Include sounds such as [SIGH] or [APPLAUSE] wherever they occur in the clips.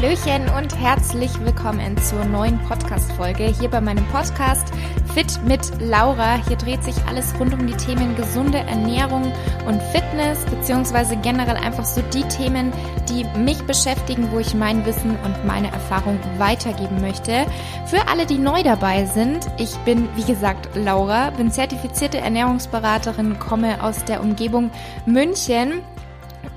Hallöchen und herzlich willkommen zur neuen Podcast-Folge hier bei meinem Podcast Fit mit Laura. Hier dreht sich alles rund um die Themen gesunde Ernährung und Fitness, beziehungsweise generell einfach so die Themen, die mich beschäftigen, wo ich mein Wissen und meine Erfahrung weitergeben möchte. Für alle, die neu dabei sind, ich bin, wie gesagt, Laura, bin zertifizierte Ernährungsberaterin, komme aus der Umgebung München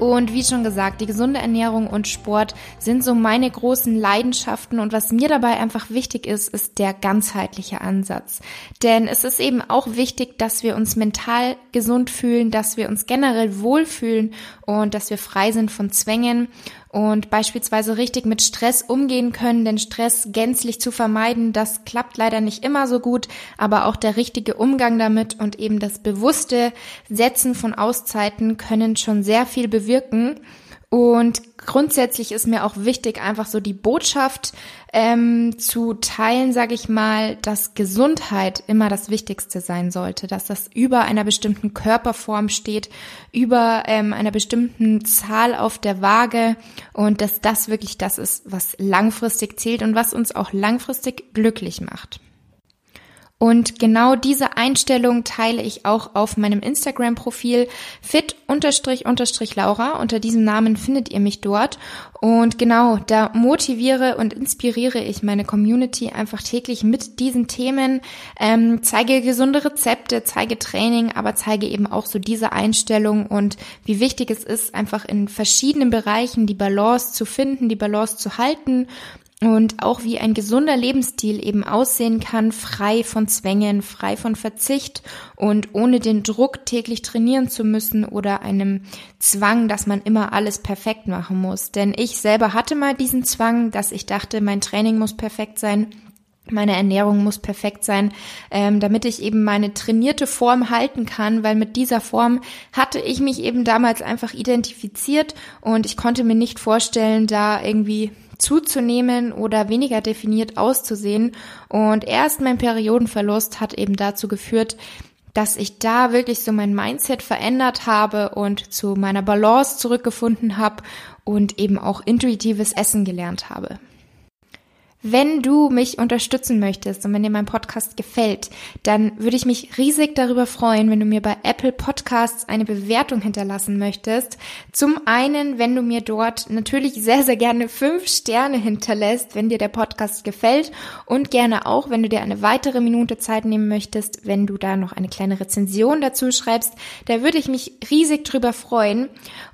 und wie schon gesagt, die gesunde Ernährung und Sport sind so meine großen Leidenschaften. Und was mir dabei einfach wichtig ist, ist der ganzheitliche Ansatz. Denn es ist eben auch wichtig, dass wir uns mental gesund fühlen, dass wir uns generell wohlfühlen und dass wir frei sind von Zwängen und beispielsweise richtig mit Stress umgehen können, denn Stress gänzlich zu vermeiden, das klappt leider nicht immer so gut, aber auch der richtige Umgang damit und eben das bewusste Setzen von Auszeiten können schon sehr viel bewirken. Und grundsätzlich ist mir auch wichtig, einfach so die Botschaft ähm, zu teilen, sage ich mal, dass Gesundheit immer das Wichtigste sein sollte, dass das über einer bestimmten Körperform steht, über ähm, einer bestimmten Zahl auf der Waage und dass das wirklich das ist, was langfristig zählt und was uns auch langfristig glücklich macht. Und genau diese Einstellung teile ich auch auf meinem Instagram-Profil fit-laura. Unter diesem Namen findet ihr mich dort. Und genau, da motiviere und inspiriere ich meine Community einfach täglich mit diesen Themen, ähm, zeige gesunde Rezepte, zeige Training, aber zeige eben auch so diese Einstellung und wie wichtig es ist, einfach in verschiedenen Bereichen die Balance zu finden, die Balance zu halten und auch wie ein gesunder Lebensstil eben aussehen kann, frei von Zwängen, frei von Verzicht und ohne den Druck täglich trainieren zu müssen oder einem Zwang, dass man immer alles perfekt machen muss. Denn ich selber hatte mal diesen Zwang, dass ich dachte, mein Training muss perfekt sein. Meine Ernährung muss perfekt sein, ähm, damit ich eben meine trainierte Form halten kann, weil mit dieser Form hatte ich mich eben damals einfach identifiziert und ich konnte mir nicht vorstellen, da irgendwie zuzunehmen oder weniger definiert auszusehen. Und erst mein Periodenverlust hat eben dazu geführt, dass ich da wirklich so mein Mindset verändert habe und zu meiner Balance zurückgefunden habe und eben auch intuitives Essen gelernt habe. Wenn du mich unterstützen möchtest und wenn dir mein Podcast gefällt, dann würde ich mich riesig darüber freuen, wenn du mir bei Apple Podcasts eine Bewertung hinterlassen möchtest. Zum einen, wenn du mir dort natürlich sehr, sehr gerne fünf Sterne hinterlässt, wenn dir der Podcast gefällt und gerne auch, wenn du dir eine weitere Minute Zeit nehmen möchtest, wenn du da noch eine kleine Rezension dazu schreibst, da würde ich mich riesig drüber freuen.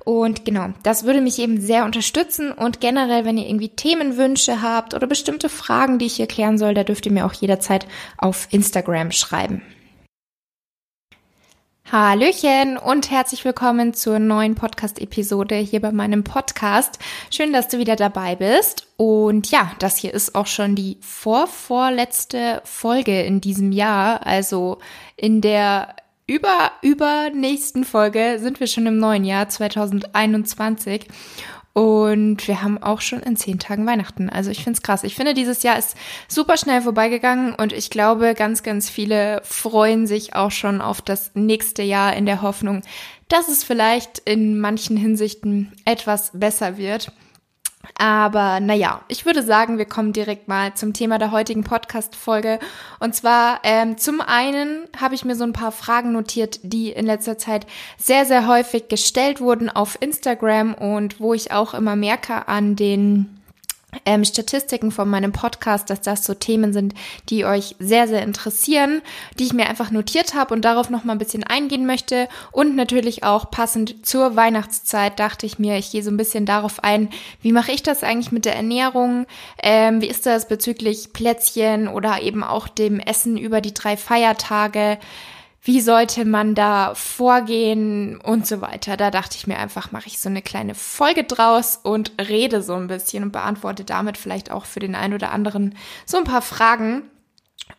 Und genau, das würde mich eben sehr unterstützen und generell, wenn ihr irgendwie Themenwünsche habt oder bestimmte Fragen, die ich erklären soll, da dürft ihr mir auch jederzeit auf Instagram schreiben. Hallöchen und herzlich willkommen zur neuen Podcast-Episode hier bei meinem Podcast. Schön, dass du wieder dabei bist. Und ja, das hier ist auch schon die vorvorletzte Folge in diesem Jahr. Also in der über, über nächsten Folge sind wir schon im neuen Jahr 2021. Und wir haben auch schon in zehn Tagen Weihnachten. Also ich finde es krass. Ich finde, dieses Jahr ist super schnell vorbeigegangen und ich glaube, ganz, ganz viele freuen sich auch schon auf das nächste Jahr in der Hoffnung, dass es vielleicht in manchen Hinsichten etwas besser wird. Aber naja, ich würde sagen, wir kommen direkt mal zum Thema der heutigen Podcast-Folge. Und zwar ähm, zum einen habe ich mir so ein paar Fragen notiert, die in letzter Zeit sehr, sehr häufig gestellt wurden auf Instagram und wo ich auch immer merke an den ähm, Statistiken von meinem Podcast, dass das so Themen sind, die euch sehr, sehr interessieren, die ich mir einfach notiert habe und darauf noch mal ein bisschen eingehen möchte. Und natürlich auch passend zur Weihnachtszeit dachte ich mir, ich gehe so ein bisschen darauf ein, wie mache ich das eigentlich mit der Ernährung? Ähm, wie ist das bezüglich Plätzchen oder eben auch dem Essen über die drei Feiertage? Wie sollte man da vorgehen und so weiter. Da dachte ich mir einfach, mache ich so eine kleine Folge draus und rede so ein bisschen und beantworte damit vielleicht auch für den einen oder anderen so ein paar Fragen.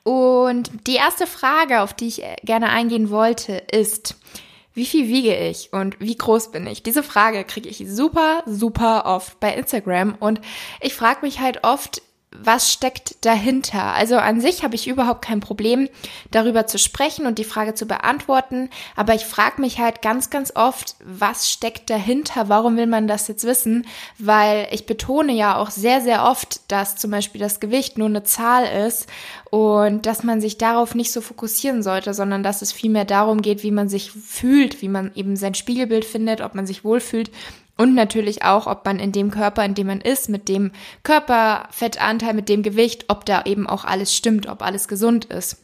Und die erste Frage, auf die ich gerne eingehen wollte, ist, wie viel wiege ich und wie groß bin ich? Diese Frage kriege ich super, super oft bei Instagram und ich frage mich halt oft, was steckt dahinter? Also an sich habe ich überhaupt kein Problem, darüber zu sprechen und die Frage zu beantworten, aber ich frage mich halt ganz, ganz oft, was steckt dahinter? Warum will man das jetzt wissen? Weil ich betone ja auch sehr, sehr oft, dass zum Beispiel das Gewicht nur eine Zahl ist und dass man sich darauf nicht so fokussieren sollte, sondern dass es vielmehr darum geht, wie man sich fühlt, wie man eben sein Spiegelbild findet, ob man sich wohlfühlt und natürlich auch, ob man in dem Körper, in dem man ist, mit dem Körperfettanteil, mit dem Gewicht, ob da eben auch alles stimmt, ob alles gesund ist.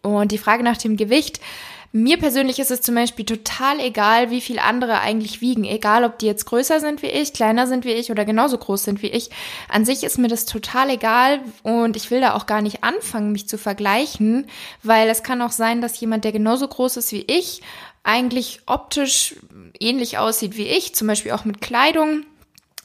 Und die Frage nach dem Gewicht, mir persönlich ist es zum Beispiel total egal, wie viel andere eigentlich wiegen. Egal, ob die jetzt größer sind wie ich, kleiner sind wie ich oder genauso groß sind wie ich. An sich ist mir das total egal und ich will da auch gar nicht anfangen, mich zu vergleichen, weil es kann auch sein, dass jemand, der genauso groß ist wie ich, eigentlich optisch ähnlich aussieht wie ich, zum Beispiel auch mit Kleidung,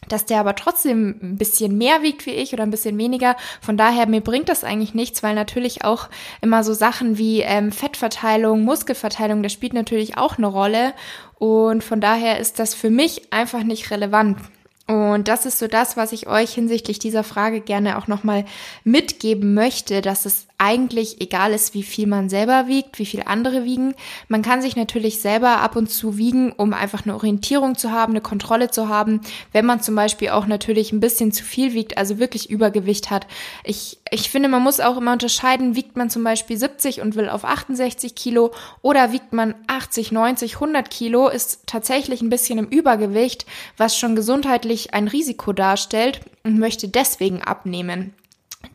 dass der aber trotzdem ein bisschen mehr wiegt wie ich oder ein bisschen weniger. Von daher, mir bringt das eigentlich nichts, weil natürlich auch immer so Sachen wie ähm, Fettverteilung, Muskelverteilung, das spielt natürlich auch eine Rolle. Und von daher ist das für mich einfach nicht relevant. Und das ist so das, was ich euch hinsichtlich dieser Frage gerne auch nochmal mitgeben möchte, dass es eigentlich egal ist, wie viel man selber wiegt, wie viel andere wiegen. Man kann sich natürlich selber ab und zu wiegen, um einfach eine Orientierung zu haben, eine Kontrolle zu haben, wenn man zum Beispiel auch natürlich ein bisschen zu viel wiegt, also wirklich Übergewicht hat. Ich, ich finde, man muss auch immer unterscheiden, wiegt man zum Beispiel 70 und will auf 68 Kilo oder wiegt man 80, 90, 100 Kilo, ist tatsächlich ein bisschen im Übergewicht, was schon gesundheitlich ein Risiko darstellt und möchte deswegen abnehmen.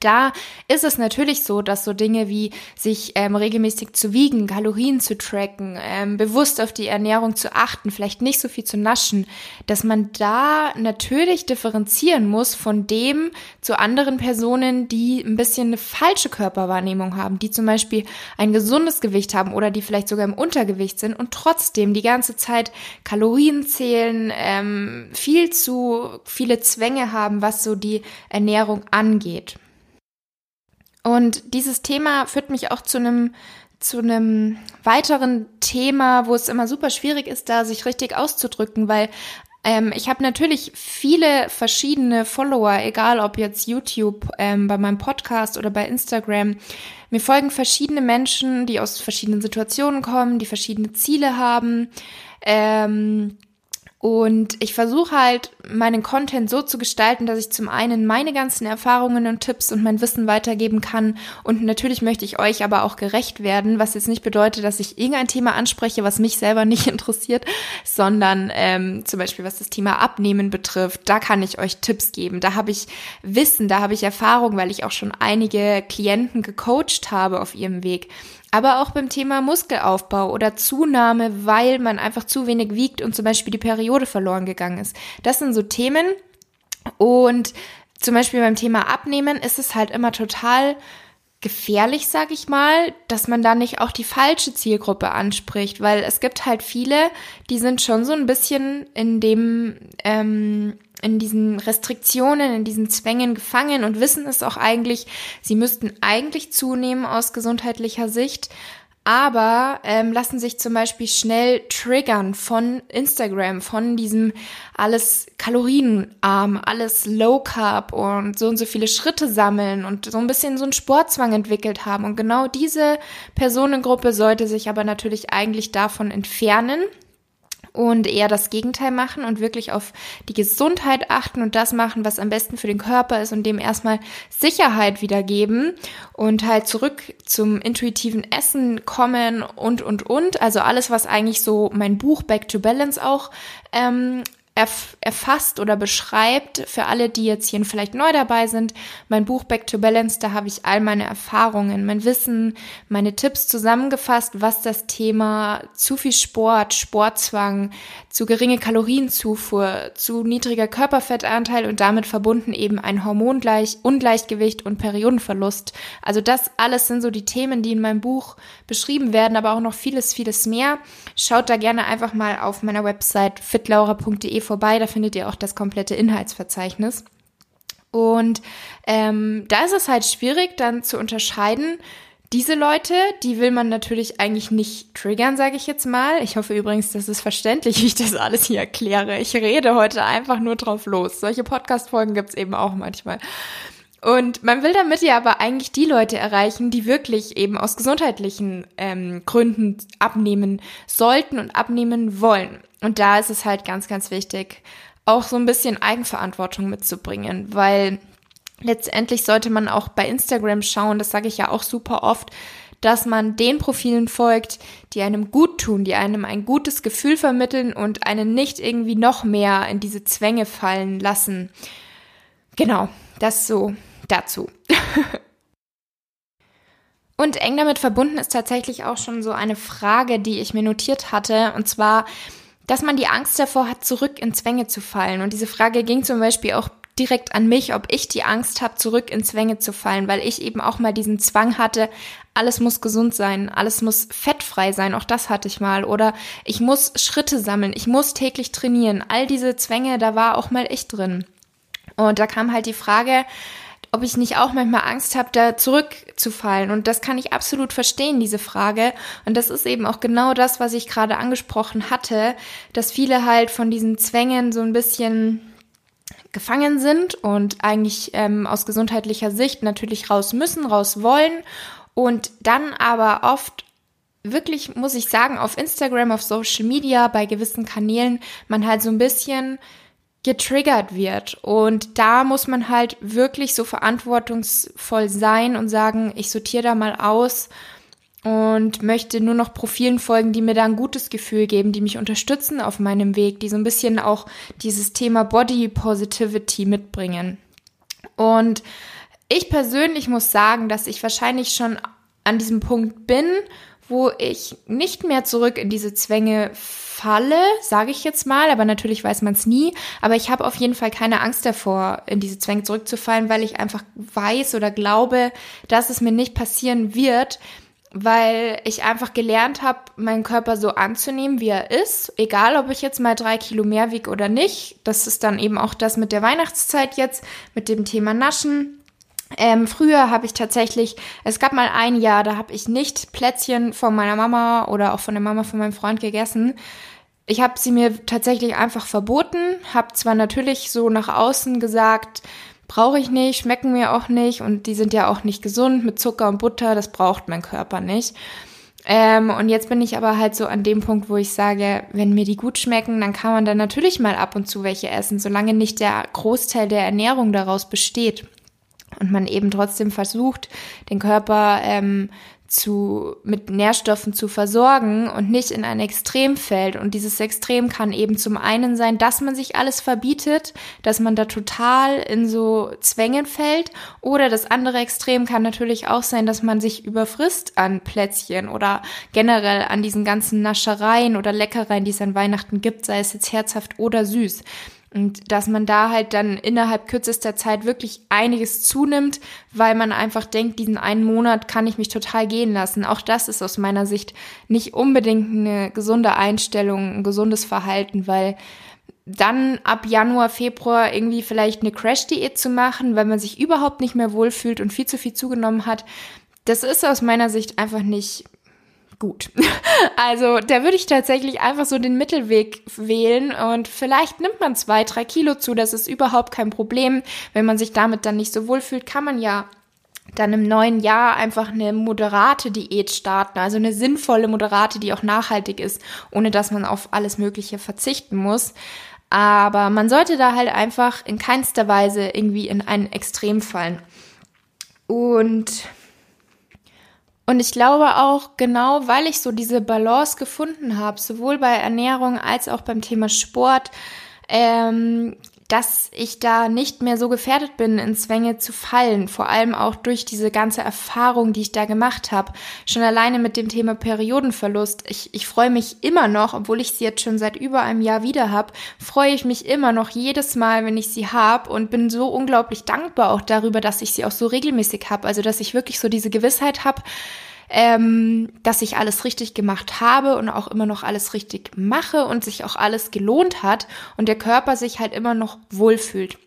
Da ist es natürlich so, dass so Dinge wie sich ähm, regelmäßig zu wiegen, Kalorien zu tracken, ähm, bewusst auf die Ernährung zu achten, vielleicht nicht so viel zu naschen, dass man da natürlich differenzieren muss von dem zu anderen Personen, die ein bisschen eine falsche Körperwahrnehmung haben, die zum Beispiel ein gesundes Gewicht haben oder die vielleicht sogar im Untergewicht sind und trotzdem die ganze Zeit Kalorien zählen, ähm, viel zu viele Zwänge haben, was so die Ernährung angeht. Und dieses Thema führt mich auch zu einem zu einem weiteren Thema, wo es immer super schwierig ist, da sich richtig auszudrücken, weil ähm, ich habe natürlich viele verschiedene Follower, egal ob jetzt YouTube, ähm, bei meinem Podcast oder bei Instagram. Mir folgen verschiedene Menschen, die aus verschiedenen Situationen kommen, die verschiedene Ziele haben. Ähm, und ich versuche halt, meinen Content so zu gestalten, dass ich zum einen meine ganzen Erfahrungen und Tipps und mein Wissen weitergeben kann. Und natürlich möchte ich euch aber auch gerecht werden, was jetzt nicht bedeutet, dass ich irgendein Thema anspreche, was mich selber [LAUGHS] nicht interessiert, sondern ähm, zum Beispiel was das Thema Abnehmen betrifft, da kann ich euch Tipps geben. Da habe ich Wissen, da habe ich Erfahrung, weil ich auch schon einige Klienten gecoacht habe auf ihrem Weg aber auch beim Thema Muskelaufbau oder Zunahme, weil man einfach zu wenig wiegt und zum Beispiel die Periode verloren gegangen ist. Das sind so Themen und zum Beispiel beim Thema Abnehmen ist es halt immer total gefährlich, sag ich mal, dass man da nicht auch die falsche Zielgruppe anspricht, weil es gibt halt viele, die sind schon so ein bisschen in dem ähm, in diesen Restriktionen, in diesen Zwängen gefangen und wissen es auch eigentlich, sie müssten eigentlich zunehmen aus gesundheitlicher Sicht, aber ähm, lassen sich zum Beispiel schnell triggern von Instagram, von diesem alles kalorienarm, alles low carb und so und so viele Schritte sammeln und so ein bisschen so einen Sportzwang entwickelt haben. Und genau diese Personengruppe sollte sich aber natürlich eigentlich davon entfernen, und eher das Gegenteil machen und wirklich auf die Gesundheit achten und das machen, was am besten für den Körper ist und dem erstmal Sicherheit wiedergeben und halt zurück zum intuitiven Essen kommen und, und, und. Also alles, was eigentlich so mein Buch Back to Balance auch ähm, erf erfasst oder beschreibt. Für alle, die jetzt hier vielleicht neu dabei sind, mein Buch Back to Balance, da habe ich all meine Erfahrungen, mein Wissen, meine Tipps zusammengefasst, was das Thema zu viel Sport, Sportzwang, zu geringe Kalorienzufuhr, zu niedriger Körperfettanteil und damit verbunden eben ein Hormongleichgewicht und Periodenverlust. Also das alles sind so die Themen, die in meinem Buch beschrieben werden, aber auch noch vieles, vieles mehr. Schaut da gerne einfach mal auf meiner Website fitlaura.de vorbei, da findet ihr auch das komplette Inhaltsverzeichnis. Und ähm, da ist es halt schwierig, dann zu unterscheiden, diese Leute, die will man natürlich eigentlich nicht triggern, sage ich jetzt mal. Ich hoffe übrigens, das ist verständlich, [LAUGHS] wie ich das alles hier erkläre. Ich rede heute einfach nur drauf los. Solche Podcast-Folgen gibt's eben auch manchmal. Und man will damit ja aber eigentlich die Leute erreichen, die wirklich eben aus gesundheitlichen ähm, Gründen abnehmen sollten und abnehmen wollen. Und da ist es halt ganz, ganz wichtig, auch so ein bisschen Eigenverantwortung mitzubringen, weil letztendlich sollte man auch bei Instagram schauen, das sage ich ja auch super oft, dass man den Profilen folgt, die einem gut tun, die einem ein gutes Gefühl vermitteln und einen nicht irgendwie noch mehr in diese Zwänge fallen lassen. Genau, das so dazu. [LAUGHS] und eng damit verbunden ist tatsächlich auch schon so eine Frage, die ich mir notiert hatte, und zwar, dass man die Angst davor hat, zurück in Zwänge zu fallen. Und diese Frage ging zum Beispiel auch direkt an mich, ob ich die Angst habe, zurück in Zwänge zu fallen, weil ich eben auch mal diesen Zwang hatte, alles muss gesund sein, alles muss fettfrei sein, auch das hatte ich mal. Oder ich muss Schritte sammeln, ich muss täglich trainieren. All diese Zwänge, da war auch mal ich drin. Und da kam halt die Frage, ob ich nicht auch manchmal Angst habe, da zurückzufallen. Und das kann ich absolut verstehen, diese Frage. Und das ist eben auch genau das, was ich gerade angesprochen hatte, dass viele halt von diesen Zwängen so ein bisschen gefangen sind und eigentlich ähm, aus gesundheitlicher Sicht natürlich raus müssen, raus wollen und dann aber oft wirklich, muss ich sagen, auf Instagram, auf Social Media, bei gewissen Kanälen, man halt so ein bisschen getriggert wird. Und da muss man halt wirklich so verantwortungsvoll sein und sagen, ich sortiere da mal aus und möchte nur noch Profilen folgen, die mir da ein gutes Gefühl geben, die mich unterstützen auf meinem Weg, die so ein bisschen auch dieses Thema Body Positivity mitbringen. Und ich persönlich muss sagen, dass ich wahrscheinlich schon an diesem Punkt bin, wo ich nicht mehr zurück in diese Zwänge falle, sage ich jetzt mal, aber natürlich weiß man es nie. Aber ich habe auf jeden Fall keine Angst davor, in diese Zwänge zurückzufallen, weil ich einfach weiß oder glaube, dass es mir nicht passieren wird, weil ich einfach gelernt habe, meinen Körper so anzunehmen, wie er ist, egal ob ich jetzt mal drei Kilo mehr wiege oder nicht. Das ist dann eben auch das mit der Weihnachtszeit jetzt, mit dem Thema Naschen. Ähm, früher habe ich tatsächlich, es gab mal ein Jahr, da habe ich nicht Plätzchen von meiner Mama oder auch von der Mama von meinem Freund gegessen. Ich habe sie mir tatsächlich einfach verboten, habe zwar natürlich so nach außen gesagt, brauche ich nicht, schmecken mir auch nicht und die sind ja auch nicht gesund mit Zucker und Butter, das braucht mein Körper nicht. Ähm, und jetzt bin ich aber halt so an dem Punkt, wo ich sage, wenn mir die gut schmecken, dann kann man dann natürlich mal ab und zu welche essen, solange nicht der Großteil der Ernährung daraus besteht und man eben trotzdem versucht, den Körper ähm, zu, mit Nährstoffen zu versorgen und nicht in ein Extrem fällt. Und dieses Extrem kann eben zum einen sein, dass man sich alles verbietet, dass man da total in so Zwängen fällt. Oder das andere Extrem kann natürlich auch sein, dass man sich überfrisst an Plätzchen oder generell an diesen ganzen Naschereien oder Leckereien, die es an Weihnachten gibt, sei es jetzt herzhaft oder süß. Und dass man da halt dann innerhalb kürzester Zeit wirklich einiges zunimmt, weil man einfach denkt, diesen einen Monat kann ich mich total gehen lassen. Auch das ist aus meiner Sicht nicht unbedingt eine gesunde Einstellung, ein gesundes Verhalten, weil dann ab Januar, Februar irgendwie vielleicht eine Crash-Diät zu machen, weil man sich überhaupt nicht mehr wohlfühlt und viel zu viel zugenommen hat, das ist aus meiner Sicht einfach nicht gut. [LAUGHS] Also da würde ich tatsächlich einfach so den Mittelweg wählen und vielleicht nimmt man zwei, drei Kilo zu. Das ist überhaupt kein Problem. Wenn man sich damit dann nicht so wohl fühlt, kann man ja dann im neuen Jahr einfach eine moderate Diät starten, also eine sinnvolle moderate, die auch nachhaltig ist, ohne dass man auf alles Mögliche verzichten muss. Aber man sollte da halt einfach in keinster Weise irgendwie in ein Extrem fallen. Und und ich glaube auch genau, weil ich so diese Balance gefunden habe, sowohl bei Ernährung als auch beim Thema Sport, ähm, dass ich da nicht mehr so gefährdet bin, in Zwänge zu fallen. Vor allem auch durch diese ganze Erfahrung, die ich da gemacht habe. Schon alleine mit dem Thema Periodenverlust. Ich, ich freue mich immer noch, obwohl ich sie jetzt schon seit über einem Jahr wieder habe, freue ich mich immer noch jedes Mal, wenn ich sie habe und bin so unglaublich dankbar auch darüber, dass ich sie auch so regelmäßig habe. Also dass ich wirklich so diese Gewissheit habe, ähm, dass ich alles richtig gemacht habe und auch immer noch alles richtig mache und sich auch alles gelohnt hat und der Körper sich halt immer noch wohlfühlt.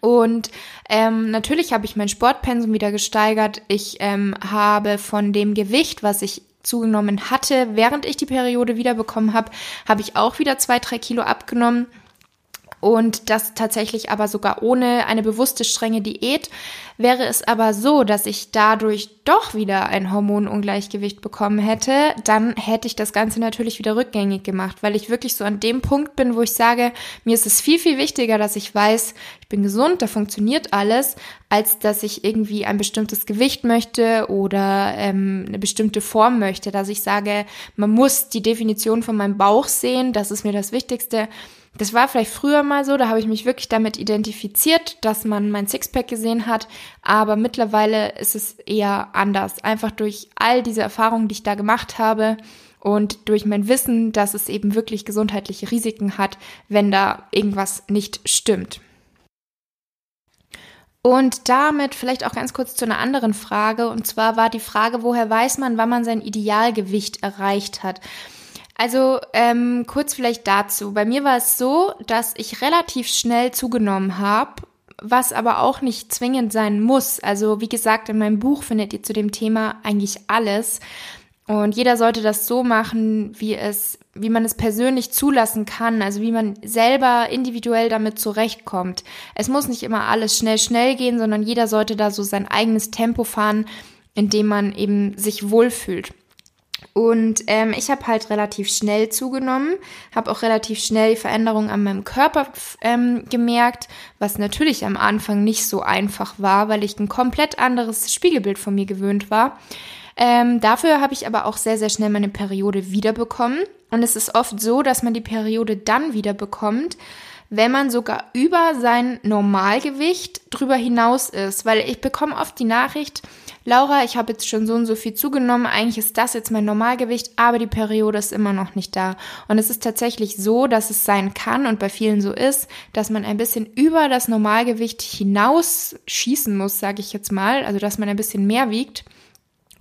Und ähm, natürlich habe ich mein Sportpensum wieder gesteigert. Ich ähm, habe von dem Gewicht, was ich zugenommen hatte, während ich die Periode wiederbekommen habe, habe ich auch wieder zwei, drei Kilo abgenommen. Und das tatsächlich aber sogar ohne eine bewusste strenge Diät. Wäre es aber so, dass ich dadurch doch wieder ein Hormonungleichgewicht bekommen hätte, dann hätte ich das Ganze natürlich wieder rückgängig gemacht, weil ich wirklich so an dem Punkt bin, wo ich sage, mir ist es viel, viel wichtiger, dass ich weiß, ich bin gesund, da funktioniert alles, als dass ich irgendwie ein bestimmtes Gewicht möchte oder ähm, eine bestimmte Form möchte, dass ich sage, man muss die Definition von meinem Bauch sehen, das ist mir das Wichtigste. Das war vielleicht früher mal so, da habe ich mich wirklich damit identifiziert, dass man mein Sixpack gesehen hat, aber mittlerweile ist es eher anders. Einfach durch all diese Erfahrungen, die ich da gemacht habe und durch mein Wissen, dass es eben wirklich gesundheitliche Risiken hat, wenn da irgendwas nicht stimmt. Und damit vielleicht auch ganz kurz zu einer anderen Frage. Und zwar war die Frage, woher weiß man, wann man sein Idealgewicht erreicht hat? Also ähm, kurz vielleicht dazu. Bei mir war es so, dass ich relativ schnell zugenommen habe, was aber auch nicht zwingend sein muss. Also wie gesagt, in meinem Buch findet ihr zu dem Thema eigentlich alles. Und jeder sollte das so machen, wie es, wie man es persönlich zulassen kann, also wie man selber individuell damit zurechtkommt. Es muss nicht immer alles schnell, schnell gehen, sondern jeder sollte da so sein eigenes Tempo fahren, in dem man eben sich wohlfühlt. Und ähm, ich habe halt relativ schnell zugenommen, habe auch relativ schnell die Veränderungen an meinem Körper ähm, gemerkt, was natürlich am Anfang nicht so einfach war, weil ich ein komplett anderes Spiegelbild von mir gewöhnt war. Ähm, dafür habe ich aber auch sehr, sehr schnell meine Periode wiederbekommen. Und es ist oft so, dass man die Periode dann wiederbekommt, wenn man sogar über sein Normalgewicht drüber hinaus ist. Weil ich bekomme oft die Nachricht, Laura, ich habe jetzt schon so und so viel zugenommen, eigentlich ist das jetzt mein Normalgewicht, aber die Periode ist immer noch nicht da. Und es ist tatsächlich so, dass es sein kann und bei vielen so ist, dass man ein bisschen über das Normalgewicht hinaus schießen muss, sage ich jetzt mal, also dass man ein bisschen mehr wiegt.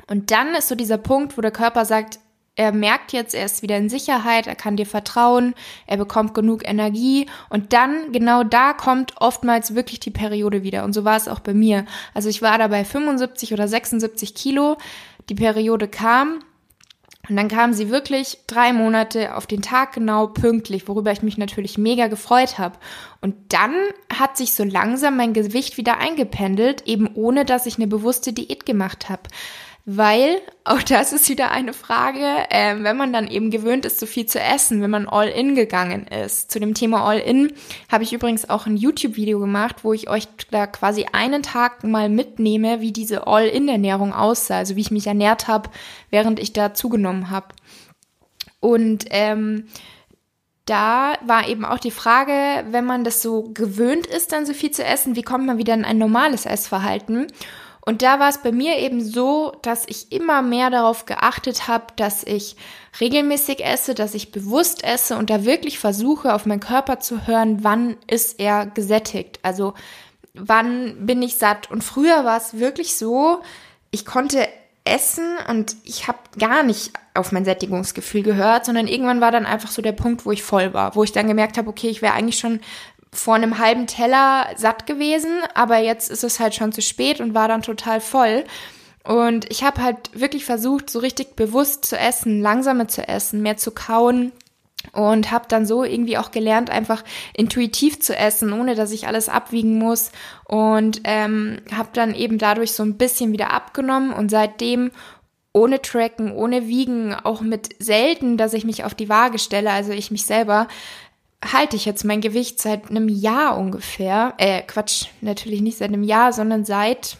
Und dann ist so dieser Punkt, wo der Körper sagt, er merkt jetzt, er ist wieder in Sicherheit, er kann dir vertrauen, er bekommt genug Energie und dann, genau da kommt oftmals wirklich die Periode wieder. Und so war es auch bei mir. Also ich war da bei 75 oder 76 Kilo, die Periode kam und dann kam sie wirklich drei Monate auf den Tag genau pünktlich, worüber ich mich natürlich mega gefreut habe. Und dann hat sich so langsam mein Gewicht wieder eingependelt, eben ohne dass ich eine bewusste Diät gemacht habe weil, [LAUGHS] auch das ist wieder eine Frage, äh, wenn man dann eben gewöhnt ist, so viel zu essen, wenn man All-In gegangen ist. Zu dem Thema All-In habe ich übrigens auch ein YouTube-Video gemacht, wo ich euch da quasi einen Tag mal mitnehme, wie diese All-In-Ernährung aussah, also wie ich mich ernährt habe, während ich da zugenommen habe. Und ähm, da war eben auch die Frage, wenn man das so gewöhnt ist, dann so viel zu essen, wie kommt man wieder in ein normales Essverhalten? Und da war es bei mir eben so, dass ich immer mehr darauf geachtet habe, dass ich regelmäßig esse, dass ich bewusst esse und da wirklich versuche, auf meinen Körper zu hören, wann ist er gesättigt. Also wann bin ich satt. Und früher war es wirklich so, ich konnte essen und ich habe gar nicht auf mein Sättigungsgefühl gehört, sondern irgendwann war dann einfach so der Punkt, wo ich voll war, wo ich dann gemerkt habe, okay, ich wäre eigentlich schon vor einem halben Teller satt gewesen, aber jetzt ist es halt schon zu spät und war dann total voll. Und ich habe halt wirklich versucht, so richtig bewusst zu essen, langsamer zu essen, mehr zu kauen und habe dann so irgendwie auch gelernt, einfach intuitiv zu essen, ohne dass ich alles abwiegen muss und ähm, habe dann eben dadurch so ein bisschen wieder abgenommen und seitdem ohne Tracken, ohne Wiegen, auch mit selten, dass ich mich auf die Waage stelle, also ich mich selber, halte ich jetzt mein Gewicht seit einem Jahr ungefähr. Äh, Quatsch, natürlich nicht seit einem Jahr, sondern seit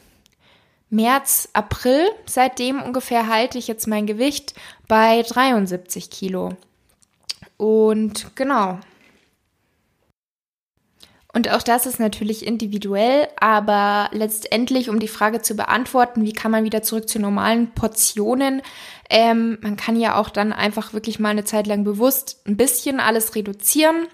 März, April. Seitdem ungefähr halte ich jetzt mein Gewicht bei 73 Kilo. Und genau. Und auch das ist natürlich individuell, aber letztendlich, um die Frage zu beantworten, wie kann man wieder zurück zu normalen Portionen, ähm, man kann ja auch dann einfach wirklich mal eine Zeit lang bewusst ein bisschen alles reduzieren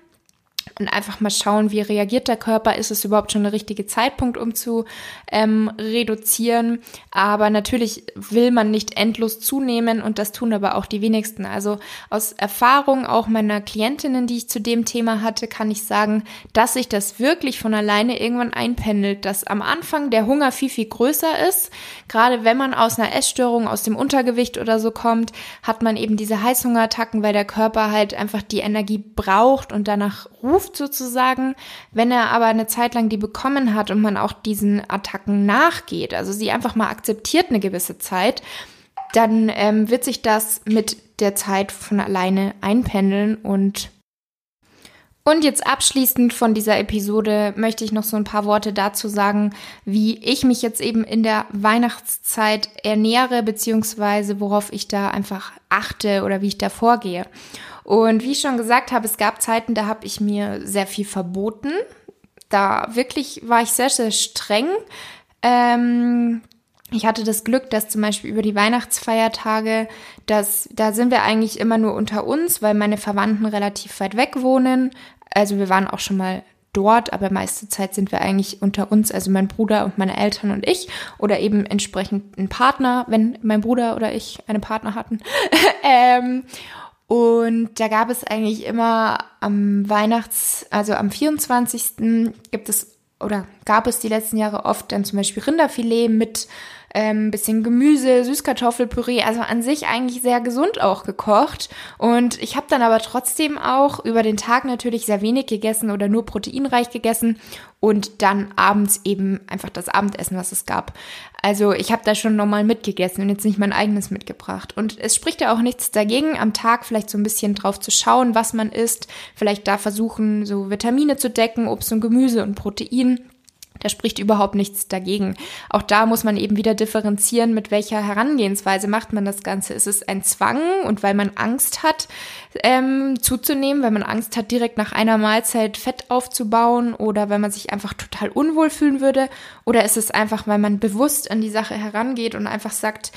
und einfach mal schauen, wie reagiert der Körper. Ist es überhaupt schon der richtige Zeitpunkt, um zu ähm, reduzieren? Aber natürlich will man nicht endlos zunehmen und das tun aber auch die wenigsten. Also aus Erfahrung auch meiner Klientinnen, die ich zu dem Thema hatte, kann ich sagen, dass sich das wirklich von alleine irgendwann einpendelt, dass am Anfang der Hunger viel, viel größer ist. Gerade wenn man aus einer Essstörung, aus dem Untergewicht oder so kommt, hat man eben diese Heißhungerattacken, weil der Körper halt einfach die Energie braucht und danach ruft sozusagen. Wenn er aber eine Zeit lang die bekommen hat und man auch diesen Attacken nachgeht, also sie einfach mal akzeptiert eine gewisse Zeit, dann ähm, wird sich das mit der Zeit von alleine einpendeln und und jetzt abschließend von dieser Episode möchte ich noch so ein paar Worte dazu sagen, wie ich mich jetzt eben in der Weihnachtszeit ernähre, beziehungsweise worauf ich da einfach achte oder wie ich da vorgehe. Und wie ich schon gesagt habe, es gab Zeiten, da habe ich mir sehr viel verboten. Da wirklich war ich sehr, sehr streng. Ähm, ich hatte das Glück, dass zum Beispiel über die Weihnachtsfeiertage, dass da sind wir eigentlich immer nur unter uns, weil meine Verwandten relativ weit weg wohnen. Also wir waren auch schon mal dort, aber meiste Zeit sind wir eigentlich unter uns, also mein Bruder und meine Eltern und ich oder eben entsprechend ein Partner, wenn mein Bruder oder ich einen Partner hatten. [LAUGHS] ähm, und da gab es eigentlich immer am Weihnachts, also am 24. gibt es oder gab es die letzten Jahre oft dann zum Beispiel Rinderfilet mit ähm, bisschen Gemüse, Süßkartoffelpüree, also an sich eigentlich sehr gesund auch gekocht. Und ich habe dann aber trotzdem auch über den Tag natürlich sehr wenig gegessen oder nur proteinreich gegessen und dann abends eben einfach das Abendessen, was es gab. Also ich habe da schon normal mitgegessen und jetzt nicht mein eigenes mitgebracht. Und es spricht ja auch nichts dagegen, am Tag vielleicht so ein bisschen drauf zu schauen, was man isst. Vielleicht da versuchen, so Vitamine zu decken, Obst und Gemüse und Protein. Da spricht überhaupt nichts dagegen. Auch da muss man eben wieder differenzieren, mit welcher Herangehensweise macht man das Ganze. Ist es ein Zwang und weil man Angst hat, ähm, zuzunehmen, weil man Angst hat, direkt nach einer Mahlzeit Fett aufzubauen oder weil man sich einfach total unwohl fühlen würde? Oder ist es einfach, weil man bewusst an die Sache herangeht und einfach sagt,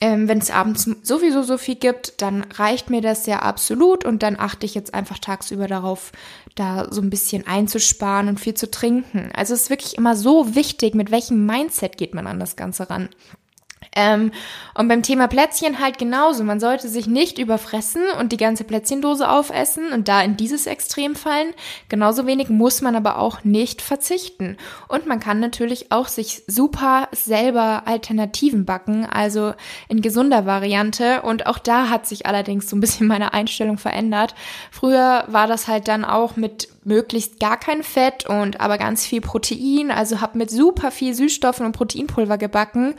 ähm, wenn es abends sowieso so viel gibt, dann reicht mir das ja absolut und dann achte ich jetzt einfach tagsüber darauf, da so ein bisschen einzusparen und viel zu trinken. Also es ist wirklich immer so wichtig, mit welchem Mindset geht man an das Ganze ran. Ähm, und beim Thema Plätzchen halt genauso. Man sollte sich nicht überfressen und die ganze Plätzchendose aufessen und da in dieses Extrem fallen. Genauso wenig muss man aber auch nicht verzichten. Und man kann natürlich auch sich super selber Alternativen backen, also in gesunder Variante. Und auch da hat sich allerdings so ein bisschen meine Einstellung verändert. Früher war das halt dann auch mit möglichst gar kein Fett und aber ganz viel Protein. Also habe mit super viel Süßstoffen und Proteinpulver gebacken.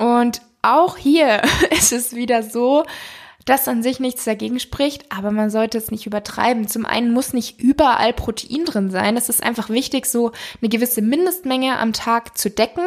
Und auch hier [LAUGHS] ist es wieder so, dass an sich nichts dagegen spricht, aber man sollte es nicht übertreiben. Zum einen muss nicht überall Protein drin sein. Es ist einfach wichtig, so eine gewisse Mindestmenge am Tag zu decken.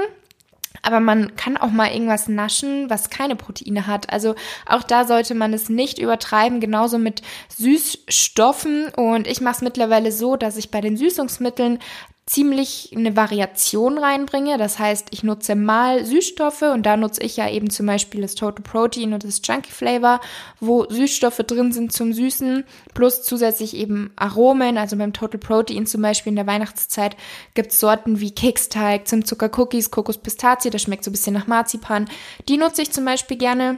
Aber man kann auch mal irgendwas naschen, was keine Proteine hat. Also auch da sollte man es nicht übertreiben. Genauso mit Süßstoffen. Und ich mache es mittlerweile so, dass ich bei den Süßungsmitteln ziemlich eine Variation reinbringe. Das heißt, ich nutze mal Süßstoffe und da nutze ich ja eben zum Beispiel das Total Protein und das Junkie Flavor, wo Süßstoffe drin sind zum Süßen, plus zusätzlich eben Aromen. Also beim Total Protein zum Beispiel in der Weihnachtszeit gibt es Sorten wie Keksteig, Zimtzucker Cookies, Kokos Pistazie, das schmeckt so ein bisschen nach Marzipan. Die nutze ich zum Beispiel gerne.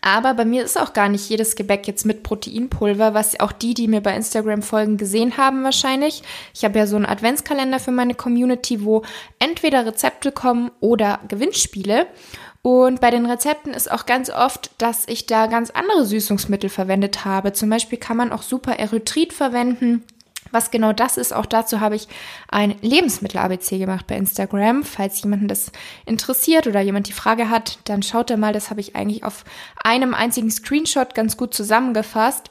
Aber bei mir ist auch gar nicht jedes Gebäck jetzt mit Proteinpulver, was auch die, die mir bei Instagram folgen, gesehen haben wahrscheinlich. Ich habe ja so einen Adventskalender für meine Community, wo entweder Rezepte kommen oder Gewinnspiele. Und bei den Rezepten ist auch ganz oft, dass ich da ganz andere Süßungsmittel verwendet habe. Zum Beispiel kann man auch super Erythrit verwenden was genau das ist, auch dazu habe ich ein Lebensmittel-ABC gemacht bei Instagram. Falls jemanden das interessiert oder jemand die Frage hat, dann schaut da mal. Das habe ich eigentlich auf einem einzigen Screenshot ganz gut zusammengefasst.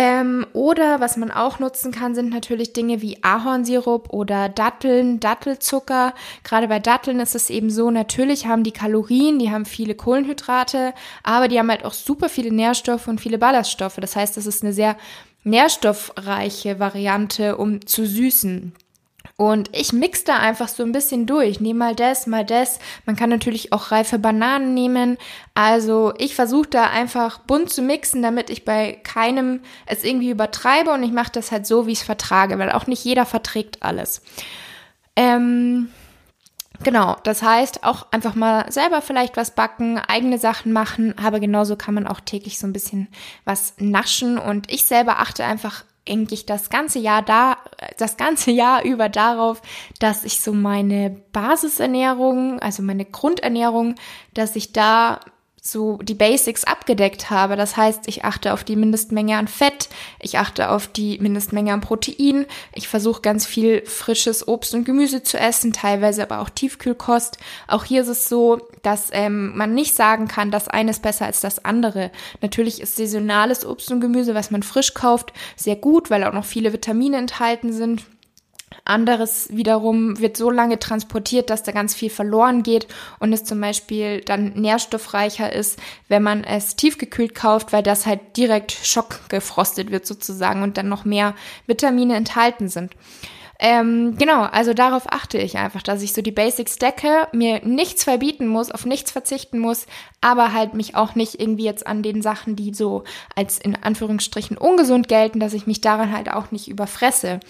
Ähm, oder was man auch nutzen kann, sind natürlich Dinge wie Ahornsirup oder Datteln, Dattelzucker. Gerade bei Datteln ist es eben so, natürlich haben die Kalorien, die haben viele Kohlenhydrate, aber die haben halt auch super viele Nährstoffe und viele Ballaststoffe. Das heißt, das ist eine sehr nährstoffreiche Variante, um zu süßen. Und ich mix da einfach so ein bisschen durch. Nehme mal das, mal das. Man kann natürlich auch reife Bananen nehmen. Also ich versuche da einfach bunt zu mixen, damit ich bei keinem es irgendwie übertreibe. Und ich mache das halt so, wie ich es vertrage, weil auch nicht jeder verträgt alles. Ähm, Genau, das heißt auch einfach mal selber vielleicht was backen, eigene Sachen machen, aber genauso kann man auch täglich so ein bisschen was naschen und ich selber achte einfach eigentlich das ganze Jahr da, das ganze Jahr über darauf, dass ich so meine Basisernährung, also meine Grundernährung, dass ich da so die Basics abgedeckt habe. Das heißt, ich achte auf die Mindestmenge an Fett, ich achte auf die Mindestmenge an Protein, ich versuche ganz viel frisches Obst und Gemüse zu essen, teilweise aber auch Tiefkühlkost. Auch hier ist es so, dass ähm, man nicht sagen kann, das eine ist besser als das andere. Natürlich ist saisonales Obst und Gemüse, was man frisch kauft, sehr gut, weil auch noch viele Vitamine enthalten sind. Anderes wiederum wird so lange transportiert, dass da ganz viel verloren geht und es zum Beispiel dann nährstoffreicher ist, wenn man es tiefgekühlt kauft, weil das halt direkt schockgefrostet wird sozusagen und dann noch mehr Vitamine enthalten sind. Ähm, genau, also darauf achte ich einfach, dass ich so die Basics decke, mir nichts verbieten muss, auf nichts verzichten muss, aber halt mich auch nicht irgendwie jetzt an den Sachen, die so als in Anführungsstrichen ungesund gelten, dass ich mich daran halt auch nicht überfresse.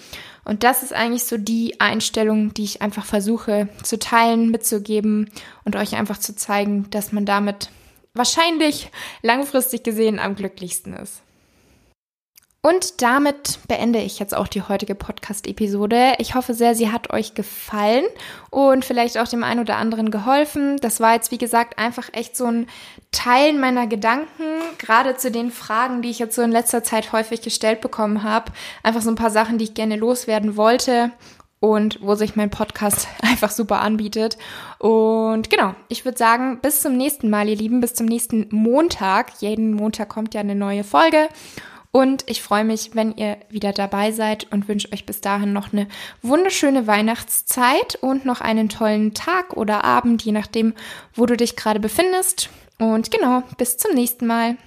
Und das ist eigentlich so die Einstellung, die ich einfach versuche zu teilen, mitzugeben und euch einfach zu zeigen, dass man damit wahrscheinlich langfristig gesehen am glücklichsten ist. Und damit beende ich jetzt auch die heutige Podcast-Episode. Ich hoffe sehr, sie hat euch gefallen und vielleicht auch dem einen oder anderen geholfen. Das war jetzt, wie gesagt, einfach echt so ein Teilen meiner Gedanken, gerade zu den Fragen, die ich jetzt so in letzter Zeit häufig gestellt bekommen habe. Einfach so ein paar Sachen, die ich gerne loswerden wollte und wo sich mein Podcast [LAUGHS] einfach super anbietet. Und genau, ich würde sagen, bis zum nächsten Mal, ihr Lieben, bis zum nächsten Montag. Jeden Montag kommt ja eine neue Folge. Und ich freue mich, wenn ihr wieder dabei seid und wünsche euch bis dahin noch eine wunderschöne Weihnachtszeit und noch einen tollen Tag oder Abend, je nachdem, wo du dich gerade befindest. Und genau, bis zum nächsten Mal.